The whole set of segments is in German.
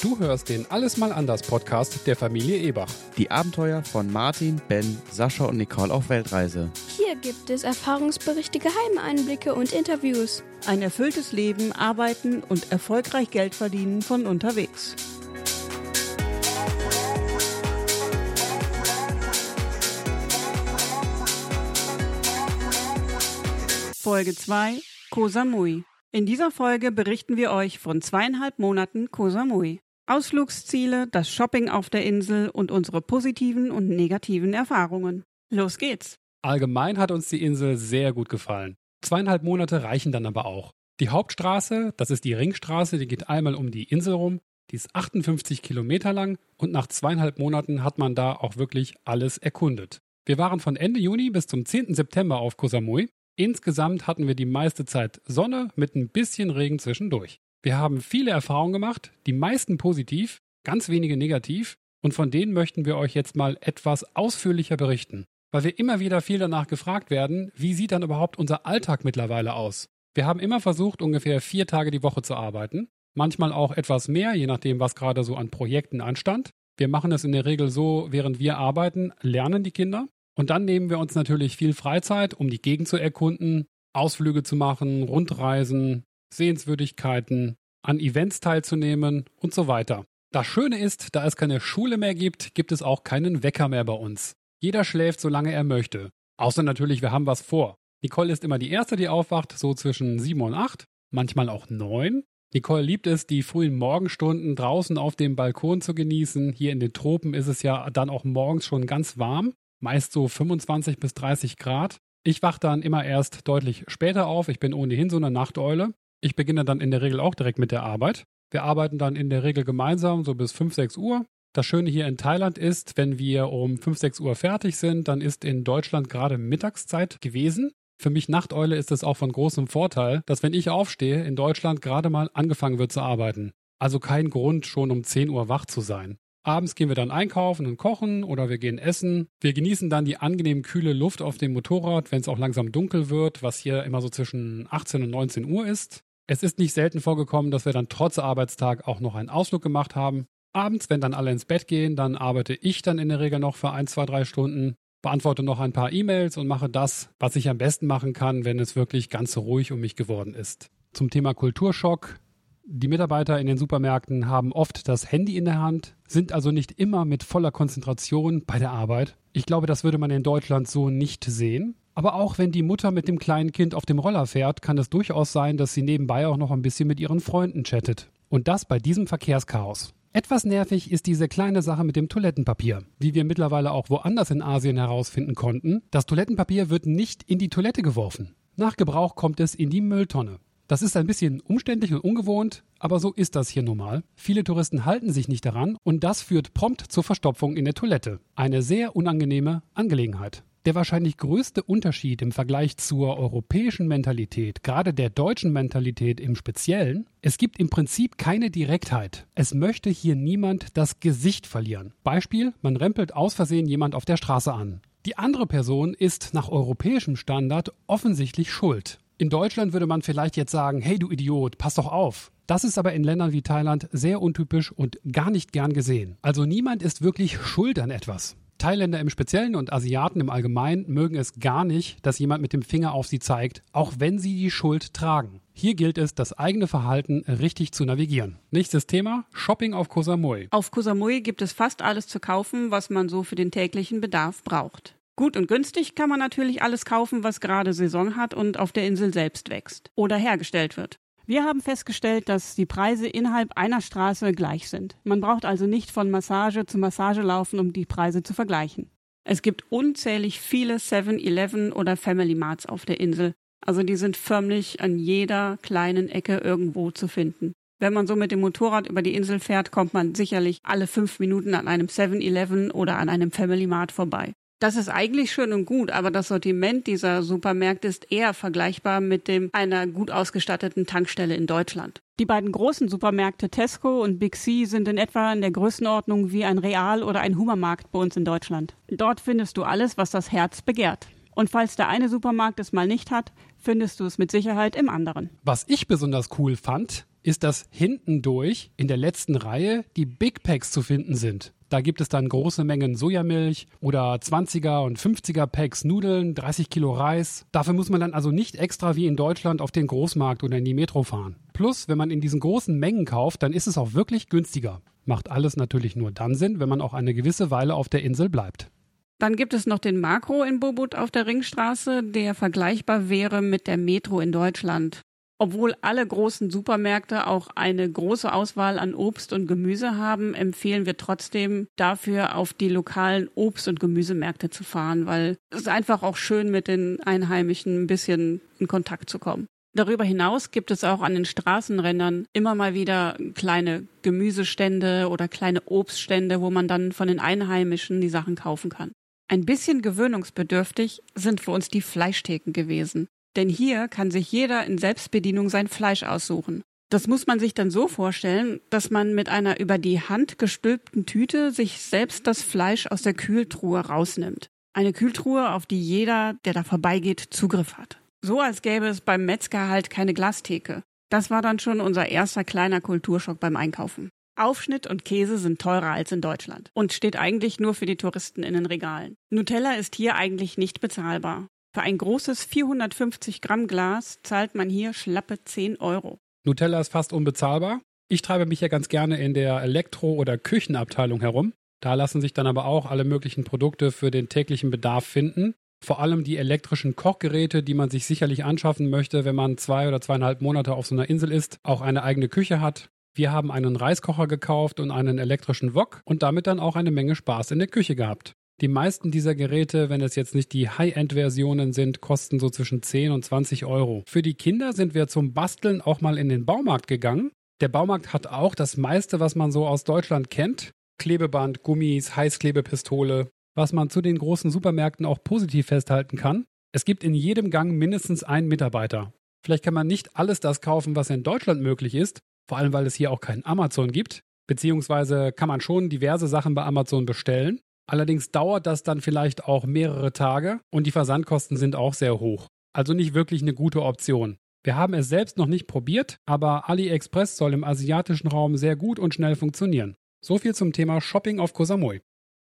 Du hörst den Alles mal anders Podcast der Familie Ebach. Die Abenteuer von Martin, Ben, Sascha und Nicole auf Weltreise. Hier gibt es Erfahrungsberichte, geheime Einblicke und Interviews. Ein erfülltes Leben, arbeiten und erfolgreich Geld verdienen von unterwegs. Folge 2 Koh Samui. In dieser Folge berichten wir euch von zweieinhalb Monaten Koh Samui. Ausflugsziele, das Shopping auf der Insel und unsere positiven und negativen Erfahrungen. Los geht's! Allgemein hat uns die Insel sehr gut gefallen. Zweieinhalb Monate reichen dann aber auch. Die Hauptstraße, das ist die Ringstraße, die geht einmal um die Insel rum, die ist 58 Kilometer lang und nach zweieinhalb Monaten hat man da auch wirklich alles erkundet. Wir waren von Ende Juni bis zum 10. September auf Koh Samui Insgesamt hatten wir die meiste Zeit Sonne mit ein bisschen Regen zwischendurch. Wir haben viele Erfahrungen gemacht, die meisten positiv, ganz wenige negativ, und von denen möchten wir euch jetzt mal etwas ausführlicher berichten. Weil wir immer wieder viel danach gefragt werden, wie sieht dann überhaupt unser Alltag mittlerweile aus? Wir haben immer versucht, ungefähr vier Tage die Woche zu arbeiten, manchmal auch etwas mehr, je nachdem, was gerade so an Projekten anstand. Wir machen es in der Regel so, während wir arbeiten, lernen die Kinder. Und dann nehmen wir uns natürlich viel Freizeit, um die Gegend zu erkunden, Ausflüge zu machen, Rundreisen, Sehenswürdigkeiten, an Events teilzunehmen und so weiter. Das Schöne ist, da es keine Schule mehr gibt, gibt es auch keinen Wecker mehr bei uns. Jeder schläft, solange er möchte. Außer natürlich, wir haben was vor. Nicole ist immer die Erste, die aufwacht, so zwischen sieben und acht, manchmal auch neun. Nicole liebt es, die frühen Morgenstunden draußen auf dem Balkon zu genießen. Hier in den Tropen ist es ja dann auch morgens schon ganz warm meist so 25 bis 30 Grad. Ich wache dann immer erst deutlich später auf. Ich bin ohnehin so eine Nachteule. Ich beginne dann in der Regel auch direkt mit der Arbeit. Wir arbeiten dann in der Regel gemeinsam so bis 5, 6 Uhr. Das Schöne hier in Thailand ist, wenn wir um 5, 6 Uhr fertig sind, dann ist in Deutschland gerade Mittagszeit gewesen. Für mich Nachteule ist es auch von großem Vorteil, dass wenn ich aufstehe, in Deutschland gerade mal angefangen wird zu arbeiten. Also kein Grund, schon um 10 Uhr wach zu sein. Abends gehen wir dann einkaufen und kochen oder wir gehen essen. Wir genießen dann die angenehm kühle Luft auf dem Motorrad, wenn es auch langsam dunkel wird, was hier immer so zwischen 18 und 19 Uhr ist. Es ist nicht selten vorgekommen, dass wir dann trotz Arbeitstag auch noch einen Ausflug gemacht haben. Abends, wenn dann alle ins Bett gehen, dann arbeite ich dann in der Regel noch für ein, zwei, drei Stunden, beantworte noch ein paar E-Mails und mache das, was ich am besten machen kann, wenn es wirklich ganz ruhig um mich geworden ist. Zum Thema Kulturschock die Mitarbeiter in den Supermärkten haben oft das Handy in der Hand, sind also nicht immer mit voller Konzentration bei der Arbeit. Ich glaube, das würde man in Deutschland so nicht sehen. Aber auch wenn die Mutter mit dem kleinen Kind auf dem Roller fährt, kann es durchaus sein, dass sie nebenbei auch noch ein bisschen mit ihren Freunden chattet. Und das bei diesem Verkehrschaos. Etwas nervig ist diese kleine Sache mit dem Toilettenpapier. Wie wir mittlerweile auch woanders in Asien herausfinden konnten, das Toilettenpapier wird nicht in die Toilette geworfen. Nach Gebrauch kommt es in die Mülltonne. Das ist ein bisschen umständlich und ungewohnt, aber so ist das hier normal. Viele Touristen halten sich nicht daran und das führt prompt zur Verstopfung in der Toilette. Eine sehr unangenehme Angelegenheit. Der wahrscheinlich größte Unterschied im Vergleich zur europäischen Mentalität, gerade der deutschen Mentalität im Speziellen, es gibt im Prinzip keine Direktheit. Es möchte hier niemand das Gesicht verlieren. Beispiel, man rempelt aus Versehen jemand auf der Straße an. Die andere Person ist nach europäischem Standard offensichtlich schuld. In Deutschland würde man vielleicht jetzt sagen, hey du Idiot, pass doch auf. Das ist aber in Ländern wie Thailand sehr untypisch und gar nicht gern gesehen. Also niemand ist wirklich schuld an etwas. Thailänder im Speziellen und Asiaten im Allgemeinen mögen es gar nicht, dass jemand mit dem Finger auf sie zeigt, auch wenn sie die Schuld tragen. Hier gilt es, das eigene Verhalten richtig zu navigieren. Nächstes Thema, Shopping auf Koh Samui. Auf Koh Samui gibt es fast alles zu kaufen, was man so für den täglichen Bedarf braucht. Gut und günstig kann man natürlich alles kaufen, was gerade Saison hat und auf der Insel selbst wächst oder hergestellt wird. Wir haben festgestellt, dass die Preise innerhalb einer Straße gleich sind. Man braucht also nicht von Massage zu Massage laufen, um die Preise zu vergleichen. Es gibt unzählig viele 7-Eleven oder Family Marts auf der Insel. Also die sind förmlich an jeder kleinen Ecke irgendwo zu finden. Wenn man so mit dem Motorrad über die Insel fährt, kommt man sicherlich alle fünf Minuten an einem 7-Eleven oder an einem Family Mart vorbei. Das ist eigentlich schön und gut, aber das Sortiment dieser Supermärkte ist eher vergleichbar mit dem einer gut ausgestatteten Tankstelle in Deutschland. Die beiden großen Supermärkte Tesco und Big C sind in etwa in der Größenordnung wie ein Real oder ein Hummermarkt bei uns in Deutschland. Dort findest du alles, was das Herz begehrt. Und falls der eine Supermarkt es mal nicht hat, findest du es mit Sicherheit im anderen. Was ich besonders cool fand, ist, dass hinten durch in der letzten Reihe die Big Packs zu finden sind. Da gibt es dann große Mengen Sojamilch oder 20er und 50er Packs Nudeln, 30 Kilo Reis. Dafür muss man dann also nicht extra wie in Deutschland auf den Großmarkt oder in die Metro fahren. Plus, wenn man in diesen großen Mengen kauft, dann ist es auch wirklich günstiger. Macht alles natürlich nur dann Sinn, wenn man auch eine gewisse Weile auf der Insel bleibt. Dann gibt es noch den Makro in Bobut auf der Ringstraße, der vergleichbar wäre mit der Metro in Deutschland. Obwohl alle großen Supermärkte auch eine große Auswahl an Obst und Gemüse haben, empfehlen wir trotzdem dafür auf die lokalen Obst- und Gemüsemärkte zu fahren, weil es ist einfach auch schön mit den Einheimischen ein bisschen in Kontakt zu kommen. Darüber hinaus gibt es auch an den Straßenrändern immer mal wieder kleine Gemüsestände oder kleine Obststände, wo man dann von den Einheimischen die Sachen kaufen kann. Ein bisschen gewöhnungsbedürftig sind für uns die Fleischtheken gewesen. Denn hier kann sich jeder in Selbstbedienung sein Fleisch aussuchen. Das muss man sich dann so vorstellen, dass man mit einer über die Hand gestülpten Tüte sich selbst das Fleisch aus der Kühltruhe rausnimmt. Eine Kühltruhe, auf die jeder, der da vorbeigeht, Zugriff hat. So als gäbe es beim Metzger halt keine Glastheke. Das war dann schon unser erster kleiner Kulturschock beim Einkaufen. Aufschnitt und Käse sind teurer als in Deutschland und steht eigentlich nur für die Touristen in den Regalen. Nutella ist hier eigentlich nicht bezahlbar. Für ein großes 450 Gramm Glas zahlt man hier schlappe 10 Euro. Nutella ist fast unbezahlbar. Ich treibe mich ja ganz gerne in der Elektro- oder Küchenabteilung herum. Da lassen sich dann aber auch alle möglichen Produkte für den täglichen Bedarf finden. Vor allem die elektrischen Kochgeräte, die man sich sicherlich anschaffen möchte, wenn man zwei oder zweieinhalb Monate auf so einer Insel ist, auch eine eigene Küche hat. Wir haben einen Reiskocher gekauft und einen elektrischen Wok und damit dann auch eine Menge Spaß in der Küche gehabt. Die meisten dieser Geräte, wenn es jetzt nicht die High-End-Versionen sind, kosten so zwischen 10 und 20 Euro. Für die Kinder sind wir zum Basteln auch mal in den Baumarkt gegangen. Der Baumarkt hat auch das meiste, was man so aus Deutschland kennt. Klebeband, Gummis, Heißklebepistole, was man zu den großen Supermärkten auch positiv festhalten kann. Es gibt in jedem Gang mindestens einen Mitarbeiter. Vielleicht kann man nicht alles das kaufen, was in Deutschland möglich ist, vor allem weil es hier auch kein Amazon gibt. Beziehungsweise kann man schon diverse Sachen bei Amazon bestellen. Allerdings dauert das dann vielleicht auch mehrere Tage und die Versandkosten sind auch sehr hoch. Also nicht wirklich eine gute Option. Wir haben es selbst noch nicht probiert, aber AliExpress soll im asiatischen Raum sehr gut und schnell funktionieren. So viel zum Thema Shopping auf Koh.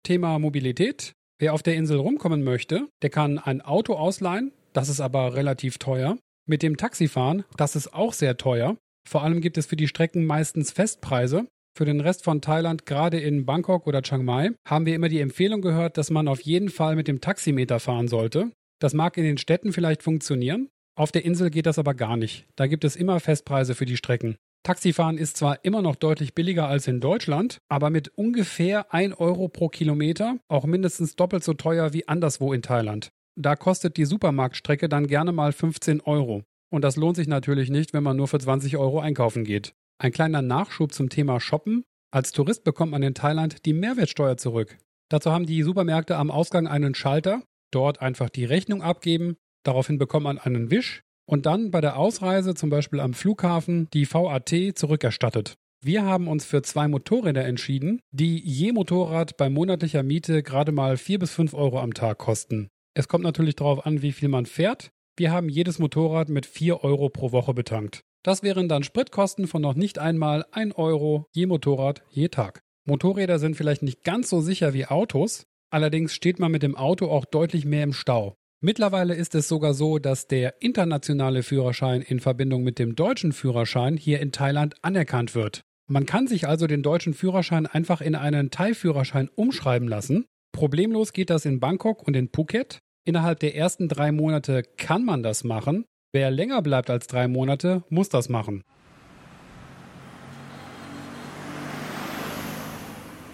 Thema Mobilität. Wer auf der Insel rumkommen möchte, der kann ein Auto ausleihen, das ist aber relativ teuer. Mit dem Taxi fahren, das ist auch sehr teuer. Vor allem gibt es für die Strecken meistens Festpreise für den Rest von Thailand, gerade in Bangkok oder Chiang Mai, haben wir immer die Empfehlung gehört, dass man auf jeden Fall mit dem Taximeter fahren sollte. Das mag in den Städten vielleicht funktionieren, auf der Insel geht das aber gar nicht. Da gibt es immer Festpreise für die Strecken. Taxifahren ist zwar immer noch deutlich billiger als in Deutschland, aber mit ungefähr 1 Euro pro Kilometer auch mindestens doppelt so teuer wie anderswo in Thailand. Da kostet die Supermarktstrecke dann gerne mal 15 Euro. Und das lohnt sich natürlich nicht, wenn man nur für 20 Euro einkaufen geht. Ein kleiner Nachschub zum Thema Shoppen. Als Tourist bekommt man in Thailand die Mehrwertsteuer zurück. Dazu haben die Supermärkte am Ausgang einen Schalter, dort einfach die Rechnung abgeben, daraufhin bekommt man einen Wisch und dann bei der Ausreise, zum Beispiel am Flughafen, die VAT zurückerstattet. Wir haben uns für zwei Motorräder entschieden, die je Motorrad bei monatlicher Miete gerade mal vier bis fünf Euro am Tag kosten. Es kommt natürlich darauf an, wie viel man fährt. Wir haben jedes Motorrad mit vier Euro pro Woche betankt. Das wären dann Spritkosten von noch nicht einmal 1 Euro je Motorrad je Tag. Motorräder sind vielleicht nicht ganz so sicher wie Autos, allerdings steht man mit dem Auto auch deutlich mehr im Stau. Mittlerweile ist es sogar so, dass der internationale Führerschein in Verbindung mit dem deutschen Führerschein hier in Thailand anerkannt wird. Man kann sich also den deutschen Führerschein einfach in einen Thai-Führerschein umschreiben lassen. Problemlos geht das in Bangkok und in Phuket. Innerhalb der ersten drei Monate kann man das machen. Wer länger bleibt als drei Monate, muss das machen.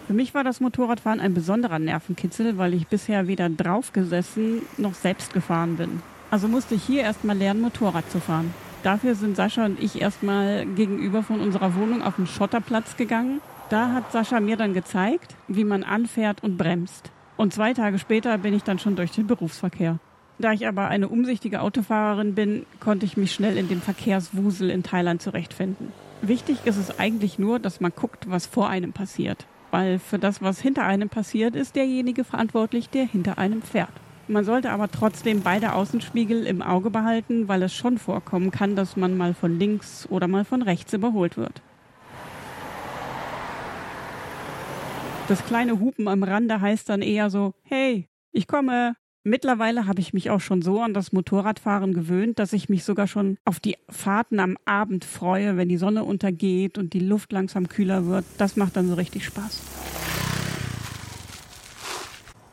Für mich war das Motorradfahren ein besonderer Nervenkitzel, weil ich bisher weder draufgesessen noch selbst gefahren bin. Also musste ich hier erstmal lernen, Motorrad zu fahren. Dafür sind Sascha und ich erstmal gegenüber von unserer Wohnung auf den Schotterplatz gegangen. Da hat Sascha mir dann gezeigt, wie man anfährt und bremst. Und zwei Tage später bin ich dann schon durch den Berufsverkehr. Da ich aber eine umsichtige Autofahrerin bin, konnte ich mich schnell in dem Verkehrswusel in Thailand zurechtfinden. Wichtig ist es eigentlich nur, dass man guckt, was vor einem passiert. Weil für das, was hinter einem passiert, ist derjenige verantwortlich, der hinter einem fährt. Man sollte aber trotzdem beide Außenspiegel im Auge behalten, weil es schon vorkommen kann, dass man mal von links oder mal von rechts überholt wird. Das kleine Hupen am Rande heißt dann eher so, hey, ich komme. Mittlerweile habe ich mich auch schon so an das Motorradfahren gewöhnt, dass ich mich sogar schon auf die Fahrten am Abend freue, wenn die Sonne untergeht und die Luft langsam kühler wird. Das macht dann so richtig Spaß.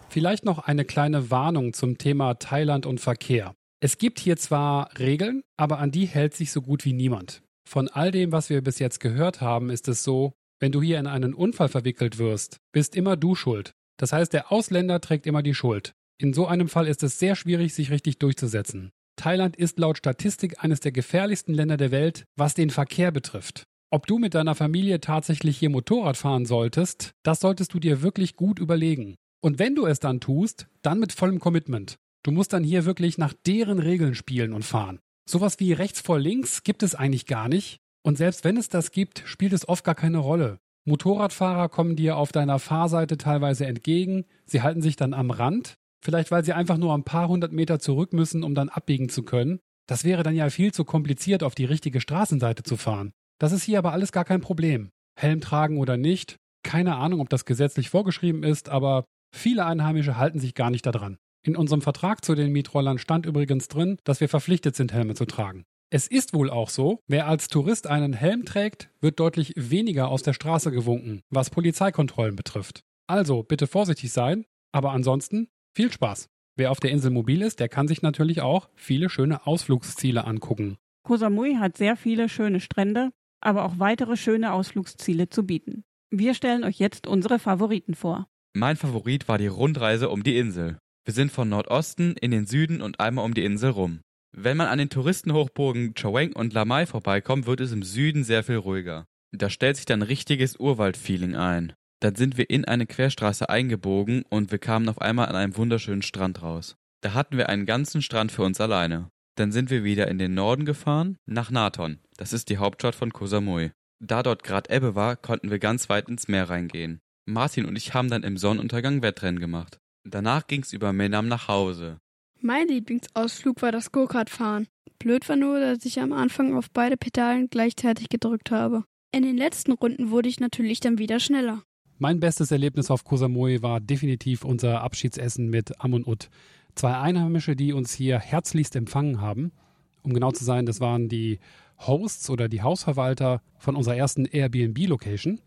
Vielleicht noch eine kleine Warnung zum Thema Thailand und Verkehr. Es gibt hier zwar Regeln, aber an die hält sich so gut wie niemand. Von all dem, was wir bis jetzt gehört haben, ist es so, wenn du hier in einen Unfall verwickelt wirst, bist immer du schuld. Das heißt, der Ausländer trägt immer die Schuld. In so einem Fall ist es sehr schwierig, sich richtig durchzusetzen. Thailand ist laut Statistik eines der gefährlichsten Länder der Welt, was den Verkehr betrifft. Ob du mit deiner Familie tatsächlich hier Motorrad fahren solltest, das solltest du dir wirklich gut überlegen. Und wenn du es dann tust, dann mit vollem Commitment. Du musst dann hier wirklich nach deren Regeln spielen und fahren. Sowas wie rechts vor links gibt es eigentlich gar nicht. Und selbst wenn es das gibt, spielt es oft gar keine Rolle. Motorradfahrer kommen dir auf deiner Fahrseite teilweise entgegen, sie halten sich dann am Rand, vielleicht weil sie einfach nur ein paar hundert Meter zurück müssen, um dann abbiegen zu können. Das wäre dann ja viel zu kompliziert, auf die richtige Straßenseite zu fahren. Das ist hier aber alles gar kein Problem. Helm tragen oder nicht, keine Ahnung, ob das gesetzlich vorgeschrieben ist, aber viele Einheimische halten sich gar nicht daran. In unserem Vertrag zu den Mietrollern stand übrigens drin, dass wir verpflichtet sind, Helme zu tragen. Es ist wohl auch so, wer als Tourist einen Helm trägt, wird deutlich weniger aus der Straße gewunken, was Polizeikontrollen betrifft. Also bitte vorsichtig sein, aber ansonsten viel Spaß. Wer auf der Insel mobil ist, der kann sich natürlich auch viele schöne Ausflugsziele angucken. Koh Samui hat sehr viele schöne Strände, aber auch weitere schöne Ausflugsziele zu bieten. Wir stellen euch jetzt unsere Favoriten vor. Mein Favorit war die Rundreise um die Insel. Wir sind von Nordosten in den Süden und einmal um die Insel rum. Wenn man an den Touristenhochburgen Chaweng und Lamai vorbeikommt, wird es im Süden sehr viel ruhiger. Da stellt sich dann richtiges Urwaldfeeling ein. Dann sind wir in eine Querstraße eingebogen und wir kamen auf einmal an einem wunderschönen Strand raus. Da hatten wir einen ganzen Strand für uns alleine. Dann sind wir wieder in den Norden gefahren, nach Naton. Das ist die Hauptstadt von Koh. Da dort gerade Ebbe war, konnten wir ganz weit ins Meer reingehen. Martin und ich haben dann im Sonnenuntergang Wettrennen gemacht. Danach ging's über Menam nach Hause. Mein Lieblingsausflug war das Go-Kart-Fahren. Blöd war nur, dass ich am Anfang auf beide Pedalen gleichzeitig gedrückt habe. In den letzten Runden wurde ich natürlich dann wieder schneller. Mein bestes Erlebnis auf Koh Samui war definitiv unser Abschiedsessen mit Am und Ut. Zwei Einheimische, die uns hier herzlichst empfangen haben. Um genau zu sein, das waren die Hosts oder die Hausverwalter von unserer ersten Airbnb-Location.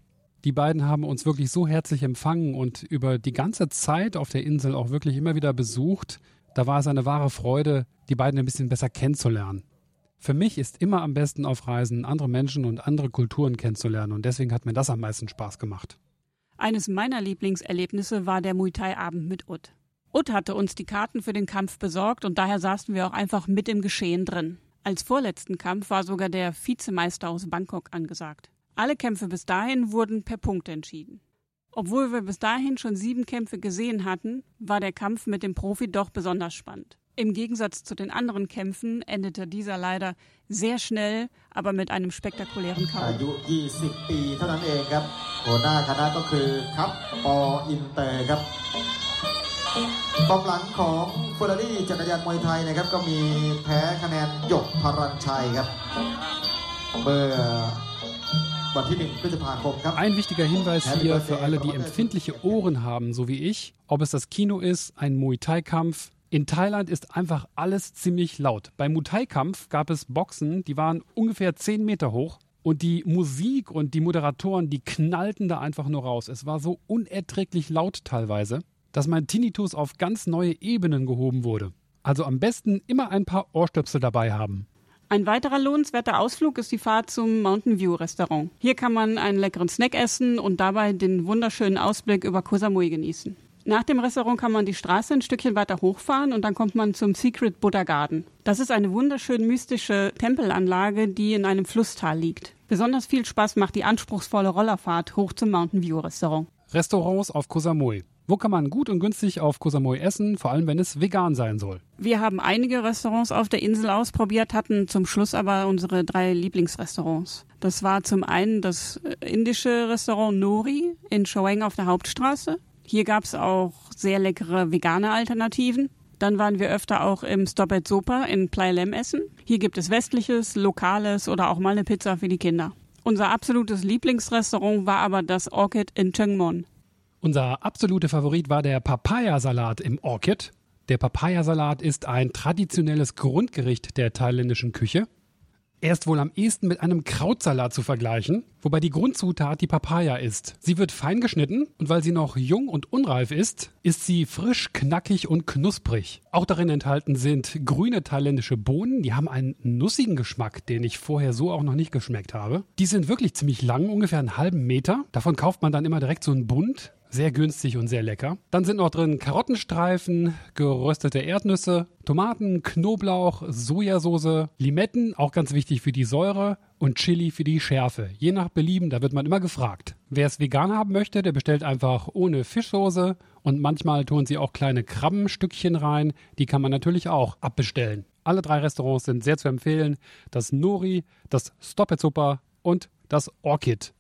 Die beiden haben uns wirklich so herzlich empfangen und über die ganze Zeit auf der Insel auch wirklich immer wieder besucht. Da war es eine wahre Freude, die beiden ein bisschen besser kennenzulernen. Für mich ist immer am besten auf Reisen andere Menschen und andere Kulturen kennenzulernen und deswegen hat mir das am meisten Spaß gemacht. Eines meiner Lieblingserlebnisse war der Muay Thai Abend mit Ut. Ut hatte uns die Karten für den Kampf besorgt und daher saßen wir auch einfach mit im Geschehen drin. Als vorletzten Kampf war sogar der Vizemeister aus Bangkok angesagt. Alle Kämpfe bis dahin wurden per Punkte entschieden. Obwohl wir bis dahin schon sieben Kämpfe gesehen hatten, war der Kampf mit dem Profi doch besonders spannend. Im Gegensatz zu den anderen Kämpfen endete dieser leider sehr schnell, aber mit einem spektakulären K.O. อายุ20 ปีเท่านั้นเองครับหัวหน้าคณะก็คือครับปออินเตอร์ครับกองหลังของเฟอร์รารี่จักรยานมวยไทยนะครับก็มีแพ้คะแนนหยกพรัญชัยครับเมื่อวันที่1พฤษภาคมครับ Ein wichtiger Hinweis hier für alle, die empfindliche Ohren haben, so wie ich, ob es das Kino ist, ein Muay Thai-Kampf. in Thailand ist einfach alles ziemlich laut. Beim Muay Thai-Kampf gab es Boxen, die waren ungefähr 10 Meter hoch. Und die Musik und die Moderatoren, die knallten da einfach nur raus. Es war so unerträglich laut teilweise, dass mein Tinnitus auf ganz neue Ebenen gehoben wurde. Also am besten immer ein paar Ohrstöpsel dabei haben. Ein weiterer lohnenswerter Ausflug ist die Fahrt zum Mountain View Restaurant. Hier kann man einen leckeren Snack essen und dabei den wunderschönen Ausblick über Koh Samui genießen. Nach dem Restaurant kann man die Straße ein Stückchen weiter hochfahren und dann kommt man zum Secret Buddha Garden. Das ist eine wunderschön mystische Tempelanlage, die in einem Flusstal liegt. Besonders viel Spaß macht die anspruchsvolle Rollerfahrt hoch zum Mountain View Restaurant. Restaurants auf Koh Samui. Wo kann man gut und günstig auf Koh Samui essen, vor allem wenn es vegan sein soll? Wir haben einige Restaurants auf der Insel ausprobiert, hatten zum Schluss aber unsere drei Lieblingsrestaurants. Das war zum einen das äh, indische Restaurant Nori in Chaweng auf der Hauptstraße. Hier gab es auch sehr leckere vegane Alternativen. Dann waren wir öfter auch im Stop at Sopa in Plailem essen. Hier gibt es westliches, lokales oder auch mal eine Pizza für die Kinder. Unser absolutes Lieblingsrestaurant war aber das Orchid in Chengmon. Unser absoluter Favorit war der Papayasalat im Orchid. Der Papayasalat ist ein traditionelles Grundgericht der thailändischen Küche. Er ist wohl am ehesten mit einem Krautsalat zu vergleichen, wobei die Grundzutat die Papaya ist. Sie wird fein geschnitten und weil sie noch jung und unreif ist, ist sie frisch, knackig und knusprig. Auch darin enthalten sind grüne thailändische Bohnen, die haben einen nussigen Geschmack, den ich vorher so auch noch nicht geschmeckt habe. Die sind wirklich ziemlich lang, ungefähr einen halben Meter. Davon kauft man dann immer direkt so einen Bund. Sehr günstig und sehr lecker. Dann sind noch drin Karottenstreifen, geröstete Erdnüsse, Tomaten, Knoblauch, Sojasauce, Limetten, auch ganz wichtig für die Säure und Chili für die Schärfe. Je nach Belieben, da wird man immer gefragt. Wer es vegan haben möchte, der bestellt einfach ohne Fischsoße und manchmal tun sie auch kleine Krabbenstückchen rein. Die kann man natürlich auch abbestellen. Alle drei Restaurants sind sehr zu empfehlen. Das Nori, das Stop Super und das Orchid.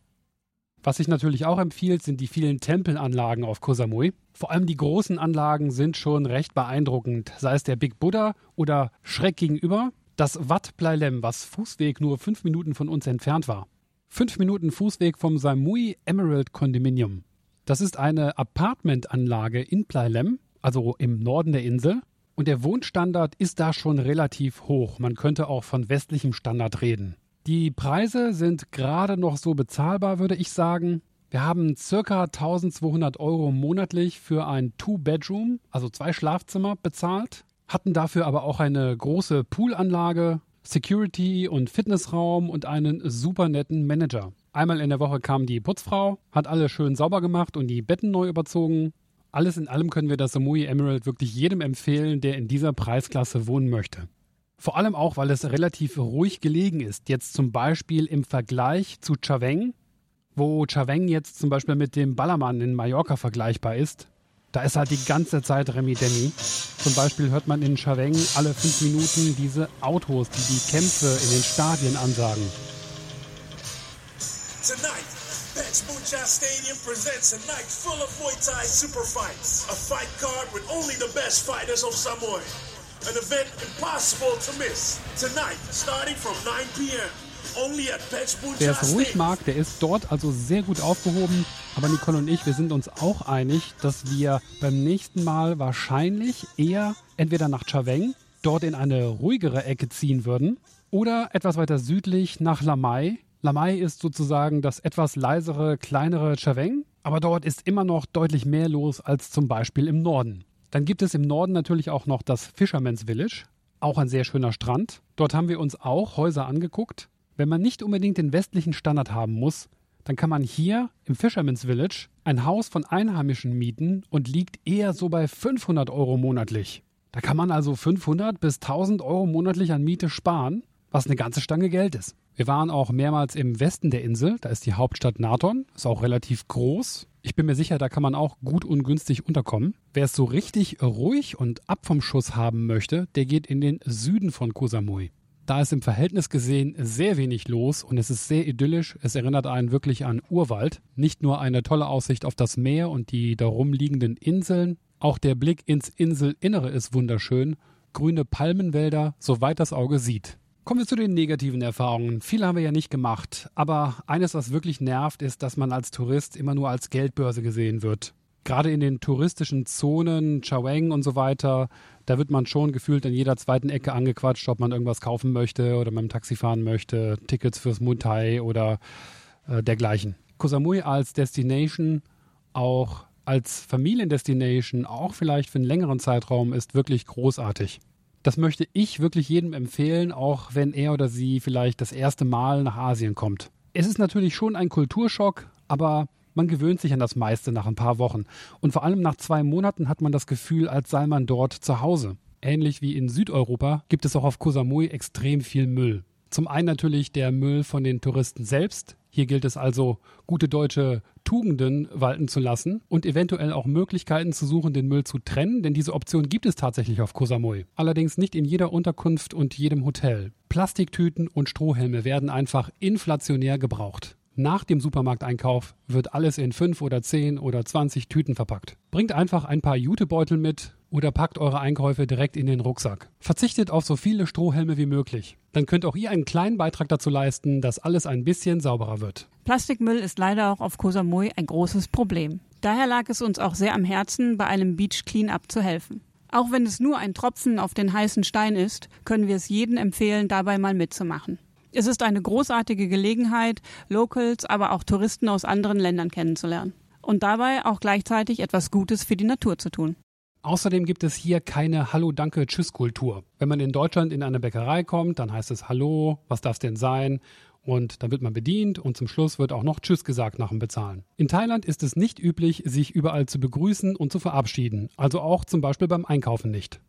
Was sich natürlich auch empfiehlt, sind die vielen Tempelanlagen auf Koh Samui. Vor allem die großen Anlagen sind schon recht beeindruckend, sei es der Big Buddha oder schräg gegenüber das Wat Plailem, was Fußweg nur fünf Minuten von uns entfernt war. Fünf Minuten Fußweg vom Samui Emerald Condominium. Das ist eine Apartmentanlage in Plailem, also im Norden der Insel. Und der Wohnstandard ist da schon relativ hoch. Man könnte auch von westlichem Standard reden. Die Preise sind gerade noch so bezahlbar, würde ich sagen. Wir haben circa 1200 Euro monatlich für ein Two-Bedroom, also zwei Schlafzimmer, bezahlt, hatten dafür aber auch eine große Poolanlage, Security und Fitnessraum und einen super netten Manager. Einmal in der Woche kam die Putzfrau, hat alles schön sauber gemacht und die Betten neu überzogen. Alles in allem können wir das Samui Emerald wirklich jedem empfehlen, der in dieser Preisklasse wohnen möchte. Vor allem auch, weil es relativ ruhig gelegen ist. Jetzt zum Beispiel im Vergleich zu Chaveng, wo Chaveng jetzt zum Beispiel mit dem Ballermann in Mallorca vergleichbar ist. Da ist halt die ganze Zeit Remi Demi. Zum Beispiel hört man in Chaveng alle fünf Minuten diese Autos, die die Kämpfe in den Stadien ansagen. Tonight, Pets Mucha Stadium presents a night full of Muay Thai super fights. A fight card with only the best fighters of Samoy. An event impossible to miss. Tonight, starting from 9 p.m. Wer es ruhig mag, der ist dort also sehr gut aufgehoben. Aber Nicole und ich, wir sind uns auch einig, dass wir beim nächsten Mal wahrscheinlich eher entweder nach Chaveng, dort in eine ruhigere Ecke ziehen würden, oder etwas weiter südlich nach Lamai. Lamai ist sozusagen das etwas leisere, kleinere Chaveng, aber dort ist immer noch deutlich mehr los als zum Beispiel im Norden. Dann gibt es im Norden natürlich auch noch das Fisherman's Village, auch ein sehr schöner Strand. Dort haben wir uns auch Häuser angeguckt. Wenn man nicht unbedingt den westlichen Standard haben muss, dann kann man hier im Fisherman's Village ein Haus von Einheimischen mieten und liegt eher so bei 500 Euro monatlich. Da kann man also 500 bis 1000 Euro monatlich an Miete sparen, was eine ganze Stange Geld ist. Wir waren auch mehrmals im Westen der Insel, da ist die Hauptstadt Naton, ist auch relativ groß. Ich bin mir sicher, da kann man auch gut und günstig unterkommen. Wer es so richtig ruhig und ab vom Schuss haben möchte, der geht in den Süden von Koh Samui. Da ist im Verhältnis gesehen sehr wenig los und es ist sehr idyllisch. Es erinnert einen wirklich an Urwald. Nicht nur eine tolle Aussicht auf das Meer und die darum liegenden Inseln, auch der Blick ins Inselinnere ist wunderschön. Grüne Palmenwälder, soweit das Auge sieht. Kommen wir zu den negativen Erfahrungen. Viele haben wir ja nicht gemacht. Aber eines, was wirklich nervt, ist, dass man als Tourist immer nur als Geldbörse gesehen wird. Gerade in den touristischen Zonen, Chaweng und so weiter, da wird man schon gefühlt an jeder zweiten Ecke angequatscht, ob man irgendwas kaufen möchte oder mit dem Taxi fahren möchte, Tickets fürs Muay oder äh, dergleichen. Koh Samui als Destination, auch als Familiendestination, auch vielleicht für einen längeren Zeitraum, ist wirklich großartig. Das möchte ich wirklich jedem empfehlen, auch wenn er oder sie vielleicht das erste Mal nach Asien kommt. Es ist natürlich schon ein Kulturschock, aber man gewöhnt sich an das meiste nach ein paar Wochen. Und vor allem nach zwei Monaten hat man das Gefühl, als sei man dort zu Hause. Ähnlich wie in Südeuropa gibt es auch auf Koh Samui extrem viel Müll. Zum einen natürlich der Müll von den Touristen selbst. Hier gilt es also, gute deutsche Tugenden walten zu lassen und eventuell auch Möglichkeiten zu suchen, den Müll zu trennen, denn diese Option gibt es tatsächlich auf Koh. Allerdings nicht in jeder Unterkunft und jedem Hotel. Plastiktüten und Strohhelme werden einfach inflationär gebraucht. Nach dem Supermarkteinkauf wird alles in 5 oder 10 oder 20 Tüten verpackt. Bringt einfach ein paar Jutebeutel mit, oder packt eure Einkäufe direkt in den Rucksack. Verzichtet auf so viele Strohhelme wie möglich. Dann könnt auch ihr einen kleinen Beitrag dazu leisten, dass alles ein bisschen sauberer wird. Plastikmüll ist leider auch auf Koh Samui ein großes Problem. Daher lag es uns auch sehr am Herzen, bei einem Beach Cleanup zu helfen. Auch wenn es nur ein Tropfen auf den heißen Stein ist, können wir es jedem empfehlen, dabei mal mitzumachen. Es ist eine großartige Gelegenheit, Locals, aber auch Touristen aus anderen Ländern kennenzulernen. Und dabei auch gleichzeitig etwas Gutes für die Natur zu tun. Außerdem gibt es hier keine Hallo, Danke, Tschüss-Kultur. Wenn man in Deutschland in eine Bäckerei kommt, dann heißt es Hallo, was darf denn sein? Und dann wird man bedient und zum Schluss wird auch noch Tschüss gesagt nach dem Bezahlen. In Thailand ist es nicht üblich, sich überall zu begrüßen und zu verabschieden. Also auch zum Beispiel beim Einkaufen nicht.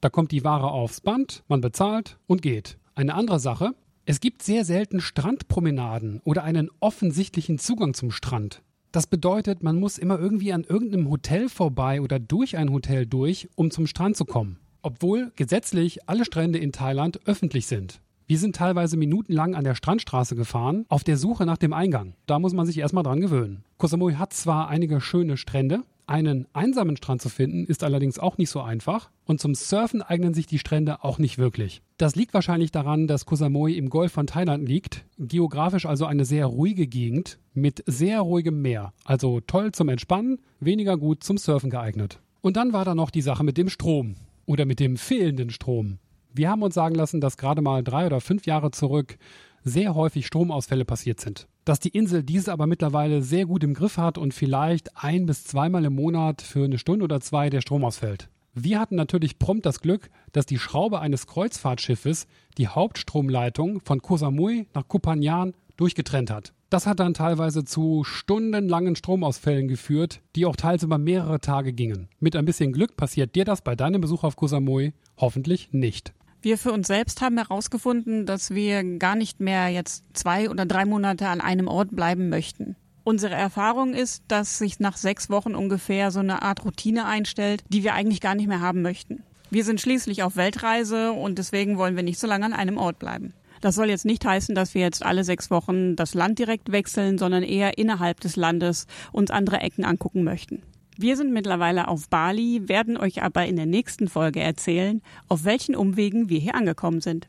Da kommt die Ware aufs Band, man bezahlt und geht. Eine andere Sache, es gibt sehr selten Strandpromenaden oder einen offensichtlichen Zugang zum Strand. Das bedeutet, man muss immer irgendwie an irgendeinem Hotel vorbei oder durch ein Hotel durch, um zum Strand zu kommen. Obwohl gesetzlich alle Strände in Thailand öffentlich sind. Wir sind teilweise minutenlang an der Strandstraße gefahren, auf der Suche nach dem Eingang. Da muss man sich erstmal dran gewöhnen. Koh Samui hat zwar einige schöne Strände, einen einsamen Strand zu finden ist allerdings auch nicht so einfach und zum Surfen eignen sich die Strände auch nicht wirklich. Das liegt wahrscheinlich daran, dass Koh Samui im Golf von Thailand liegt, geografisch also eine sehr ruhige Gegend mit sehr ruhigem Meer, also toll zum Entspannen, weniger gut zum Surfen geeignet. Und dann war da noch die Sache mit dem Strom oder mit dem fehlenden Strom. Wir haben uns sagen lassen, dass gerade mal drei oder fünf Jahre zurück sehr häufig Stromausfälle passiert sind. Dass die Insel diese aber mittlerweile sehr gut im Griff hat und vielleicht ein bis zweimal im Monat für eine Stunde oder zwei der Strom ausfällt. Wir hatten natürlich prompt das Glück, dass die Schraube eines Kreuzfahrtschiffes die Hauptstromleitung von Koh Samui nach Kupanjan durchgetrennt hat. Das hat dann teilweise zu stundenlangen Stromausfällen geführt, die auch teils über mehrere Tage gingen. Mit ein bisschen Glück passiert dir das bei deinem Besuch auf Koh Samui hoffentlich nicht. Wir für uns selbst haben herausgefunden, dass wir gar nicht mehr jetzt zwei oder drei Monate an einem Ort bleiben möchten. Unsere Erfahrung ist, dass sich nach sechs Wochen ungefähr so eine Art Routine einstellt, die wir eigentlich gar nicht mehr haben möchten. Wir sind schließlich auf Weltreise und deswegen wollen wir nicht so lange an einem Ort bleiben. Das soll jetzt nicht heißen, dass wir jetzt alle sechs Wochen das Land direkt wechseln, sondern eher innerhalb des Landes uns andere Ecken angucken möchten. Wir sind mittlerweile auf Bali, werden euch aber in der nächsten Folge erzählen, auf welchen Umwegen wir hier angekommen sind.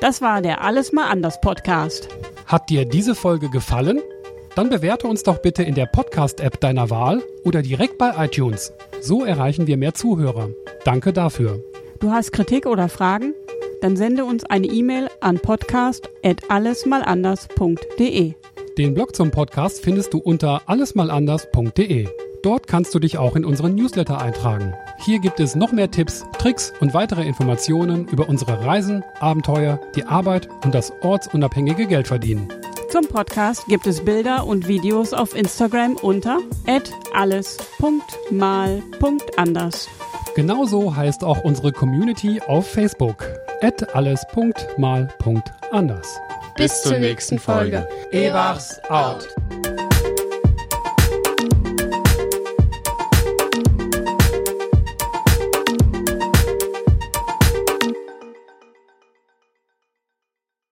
Das war der Alles mal anders Podcast. Hat dir diese Folge gefallen? Dann bewerte uns doch bitte in der Podcast-App deiner Wahl oder direkt bei iTunes. So erreichen wir mehr Zuhörer. Danke dafür. Du hast Kritik oder Fragen? Dann sende uns eine E-Mail an podcast@allesmalanders.de. Den Blog zum Podcast findest du unter allesmalanders.de. Dort kannst du dich auch in unseren Newsletter eintragen. Hier gibt es noch mehr Tipps, Tricks und weitere Informationen über unsere Reisen, Abenteuer, die Arbeit und das ortsunabhängige Geldverdienen. Zum Podcast gibt es Bilder und Videos auf Instagram unter alles.mal.anders. Genauso heißt auch unsere Community auf Facebook alles.mal.anders. Bis zur nächsten Folge. Ebachs out.